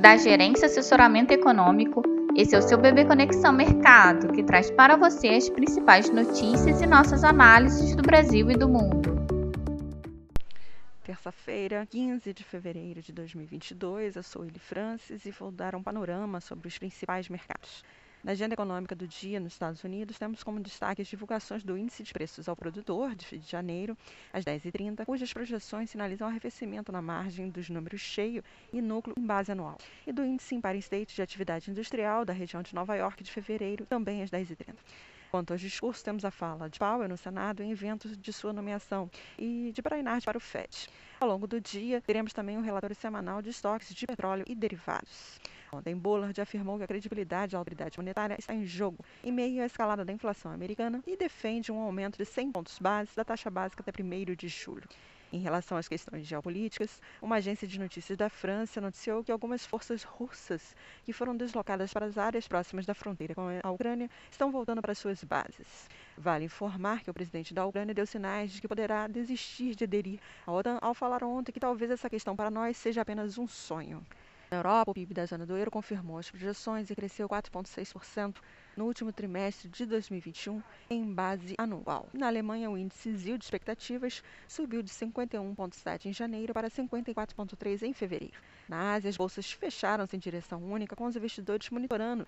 da Gerência Assessoramento Econômico. Esse é o seu Bebê Conexão Mercado, que traz para você as principais notícias e nossas análises do Brasil e do mundo. Terça-feira, 15 de fevereiro de 2022, eu sou Eli Francis e vou dar um panorama sobre os principais mercados. Na agenda econômica do dia nos Estados Unidos, temos como destaque as divulgações do Índice de Preços ao Produtor de janeiro, às 10h30, cujas projeções sinalizam arrefecimento na margem dos números cheio e núcleo em base anual, e do Índice Empire State de Atividade Industrial da região de Nova York de fevereiro, também às 10h30. Quanto aos discursos, temos a fala de Powell no Senado em eventos de sua nomeação e de Brainard para o FED. Ao longo do dia, teremos também um relatório semanal de estoques de petróleo e derivados. Ontem, Bullard afirmou que a credibilidade da autoridade monetária está em jogo em meio à escalada da inflação americana e defende um aumento de 100 pontos base da taxa básica até 1 de julho. Em relação às questões geopolíticas, uma agência de notícias da França noticiou que algumas forças russas que foram deslocadas para as áreas próximas da fronteira com a Ucrânia estão voltando para suas bases. Vale informar que o presidente da Ucrânia deu sinais de que poderá desistir de aderir à OTAN ao falar ontem que talvez essa questão para nós seja apenas um sonho. Na Europa, o PIB da zona do euro confirmou as projeções e cresceu 4,6% no último trimestre de 2021 em base anual. Na Alemanha, o índice ZIL de expectativas subiu de 51,7 em janeiro para 54,3 em fevereiro. Na Ásia, as bolsas fecharam-se em direção única, com os investidores monitorando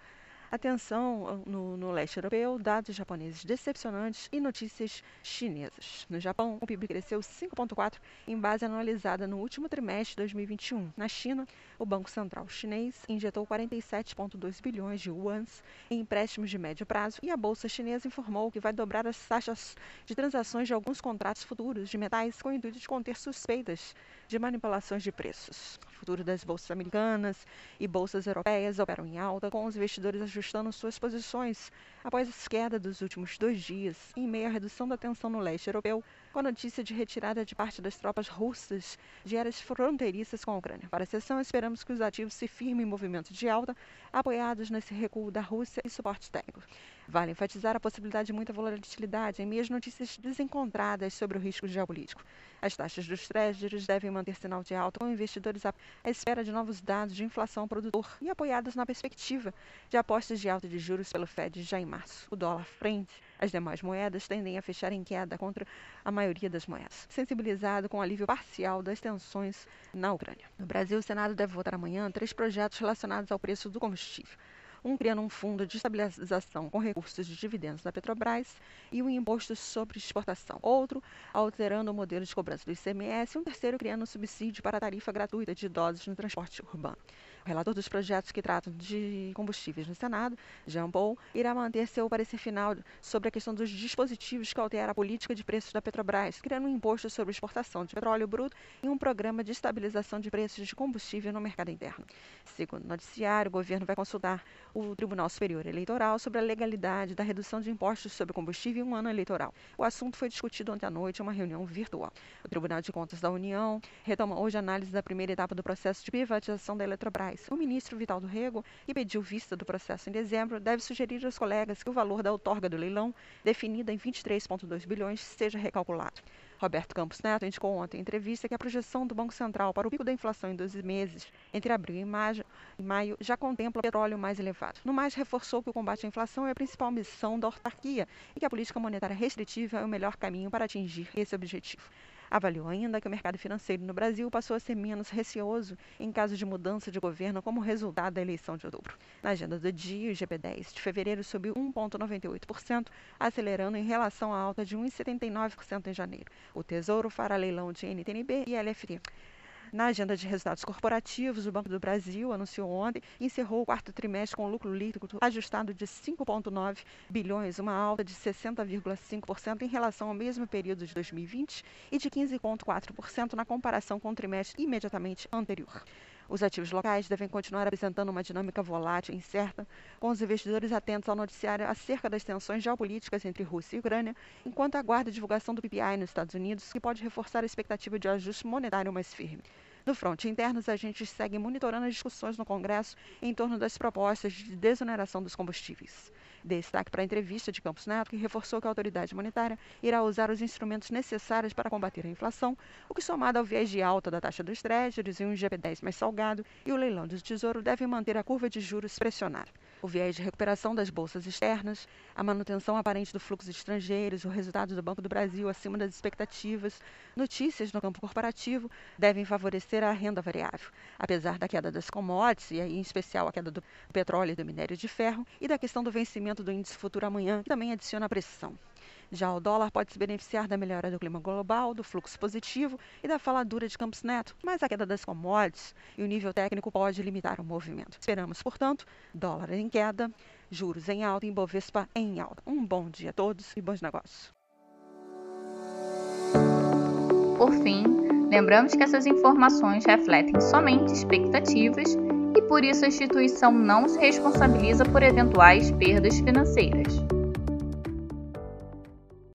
Atenção ah, no, no, leste europeu, dados japoneses decepcionantes e notícias chinesas. No Japão, o PIB cresceu 5,4% em base anualizada no último trimestre de 2021. Na China, o Banco Central chinês injetou 47,2 bilhões de yuans em empréstimos de médio prazo e a Bolsa Chinesa informou que vai dobrar as taxas de transações de alguns contratos futuros de metais com o intuito de conter suspeitas de manipulações de preços. O futuro das bolsas americanas e bolsas europeias operam em alta, com os investidores ajustando suas posições após a queda dos últimos dois dias, em meio à redução da tensão no leste europeu, com a notícia de retirada de parte das tropas russas de áreas fronteiriças com a Ucrânia. Para a sessão, esperamos que os ativos se firmem em movimento de alta, apoiados nesse recuo da Rússia e suporte técnico. Vale enfatizar a possibilidade de muita volatilidade em meio às notícias desencontradas sobre o risco geopolítico. As taxas dos treasuries devem manter sinal de alta, com investidores à espera de novos dados de inflação produtor e apoiados na perspectiva de apostas de alta de juros pelo Fed já em março. O dólar frente às demais moedas tendem a fechar em queda contra a maioria das moedas, sensibilizado com o alívio parcial das tensões na Ucrânia. No Brasil, o Senado deve votar amanhã três projetos relacionados ao preço do combustível um criando um fundo de estabilização com recursos de dividendos da Petrobras e um imposto sobre exportação. Outro, alterando o modelo de cobrança do ICMS, e um terceiro criando um subsídio para a tarifa gratuita de idosos no transporte urbano. O relator dos projetos que tratam de combustíveis no Senado, Jean Paul, irá manter seu parecer final sobre a questão dos dispositivos que alteram a política de preços da Petrobras, criando um imposto sobre exportação de petróleo bruto e um programa de estabilização de preços de combustível no mercado interno. Segundo o noticiário, o governo vai consultar o Tribunal Superior Eleitoral sobre a legalidade da redução de impostos sobre combustível em um ano eleitoral. O assunto foi discutido ontem à noite em uma reunião virtual. O Tribunal de Contas da União retoma hoje a análise da primeira etapa do processo de privatização da Eletrobras. O ministro Vital do Rego, que pediu vista do processo em dezembro, deve sugerir aos colegas que o valor da outorga do leilão, definida em 23,2 bilhões, seja recalculado. Roberto Campos Neto indicou ontem em entrevista que a projeção do Banco Central para o pico da inflação em 12 meses, entre abril e maio, já contempla petróleo mais elevado. No mais, reforçou que o combate à inflação é a principal missão da autarquia e que a política monetária restritiva é o melhor caminho para atingir esse objetivo. Avaliou ainda que o mercado financeiro no Brasil passou a ser menos receoso em caso de mudança de governo como resultado da eleição de outubro. Na agenda do dia, o GP10 de fevereiro subiu 1,98%, acelerando em relação à alta de 1,79% em janeiro. O Tesouro fará leilão de NTNB e LFT. Na agenda de resultados corporativos, o Banco do Brasil anunciou ontem encerrou o quarto trimestre com lucro líquido ajustado de 5,9 bilhões, uma alta de 60,5% em relação ao mesmo período de 2020 e de 15,4% na comparação com o trimestre imediatamente anterior. Os ativos locais devem continuar apresentando uma dinâmica volátil e incerta, com os investidores atentos ao noticiário acerca das tensões geopolíticas entre Rússia e Ucrânia, enquanto aguarda a divulgação do PPI nos Estados Unidos, que pode reforçar a expectativa de ajuste monetário mais firme. No fronte interno, os agentes seguem monitorando as discussões no Congresso em torno das propostas de desoneração dos combustíveis. Destaque para a entrevista de Campos Neto, que reforçou que a autoridade monetária irá usar os instrumentos necessários para combater a inflação, o que, somado ao viés de alta da taxa dos Treasuries e um GP10 mais salgado e o leilão do Tesouro, deve manter a curva de juros pressionada o viés de recuperação das bolsas externas, a manutenção aparente do fluxo de estrangeiros, o resultado do Banco do Brasil acima das expectativas, notícias no campo corporativo devem favorecer a renda variável, apesar da queda das commodities, e aí em especial a queda do petróleo e do minério de ferro, e da questão do vencimento do índice futuro amanhã, que também adiciona pressão. Já o dólar pode se beneficiar da melhora do clima global, do fluxo positivo e da fala dura de Campos Neto, mas a queda das commodities e o nível técnico pode limitar o movimento. Esperamos, portanto, dólar em queda, juros em alta e Bovespa em alta. Um bom dia a todos e bons negócios. Por fim, lembramos que essas informações refletem somente expectativas e por isso a instituição não se responsabiliza por eventuais perdas financeiras.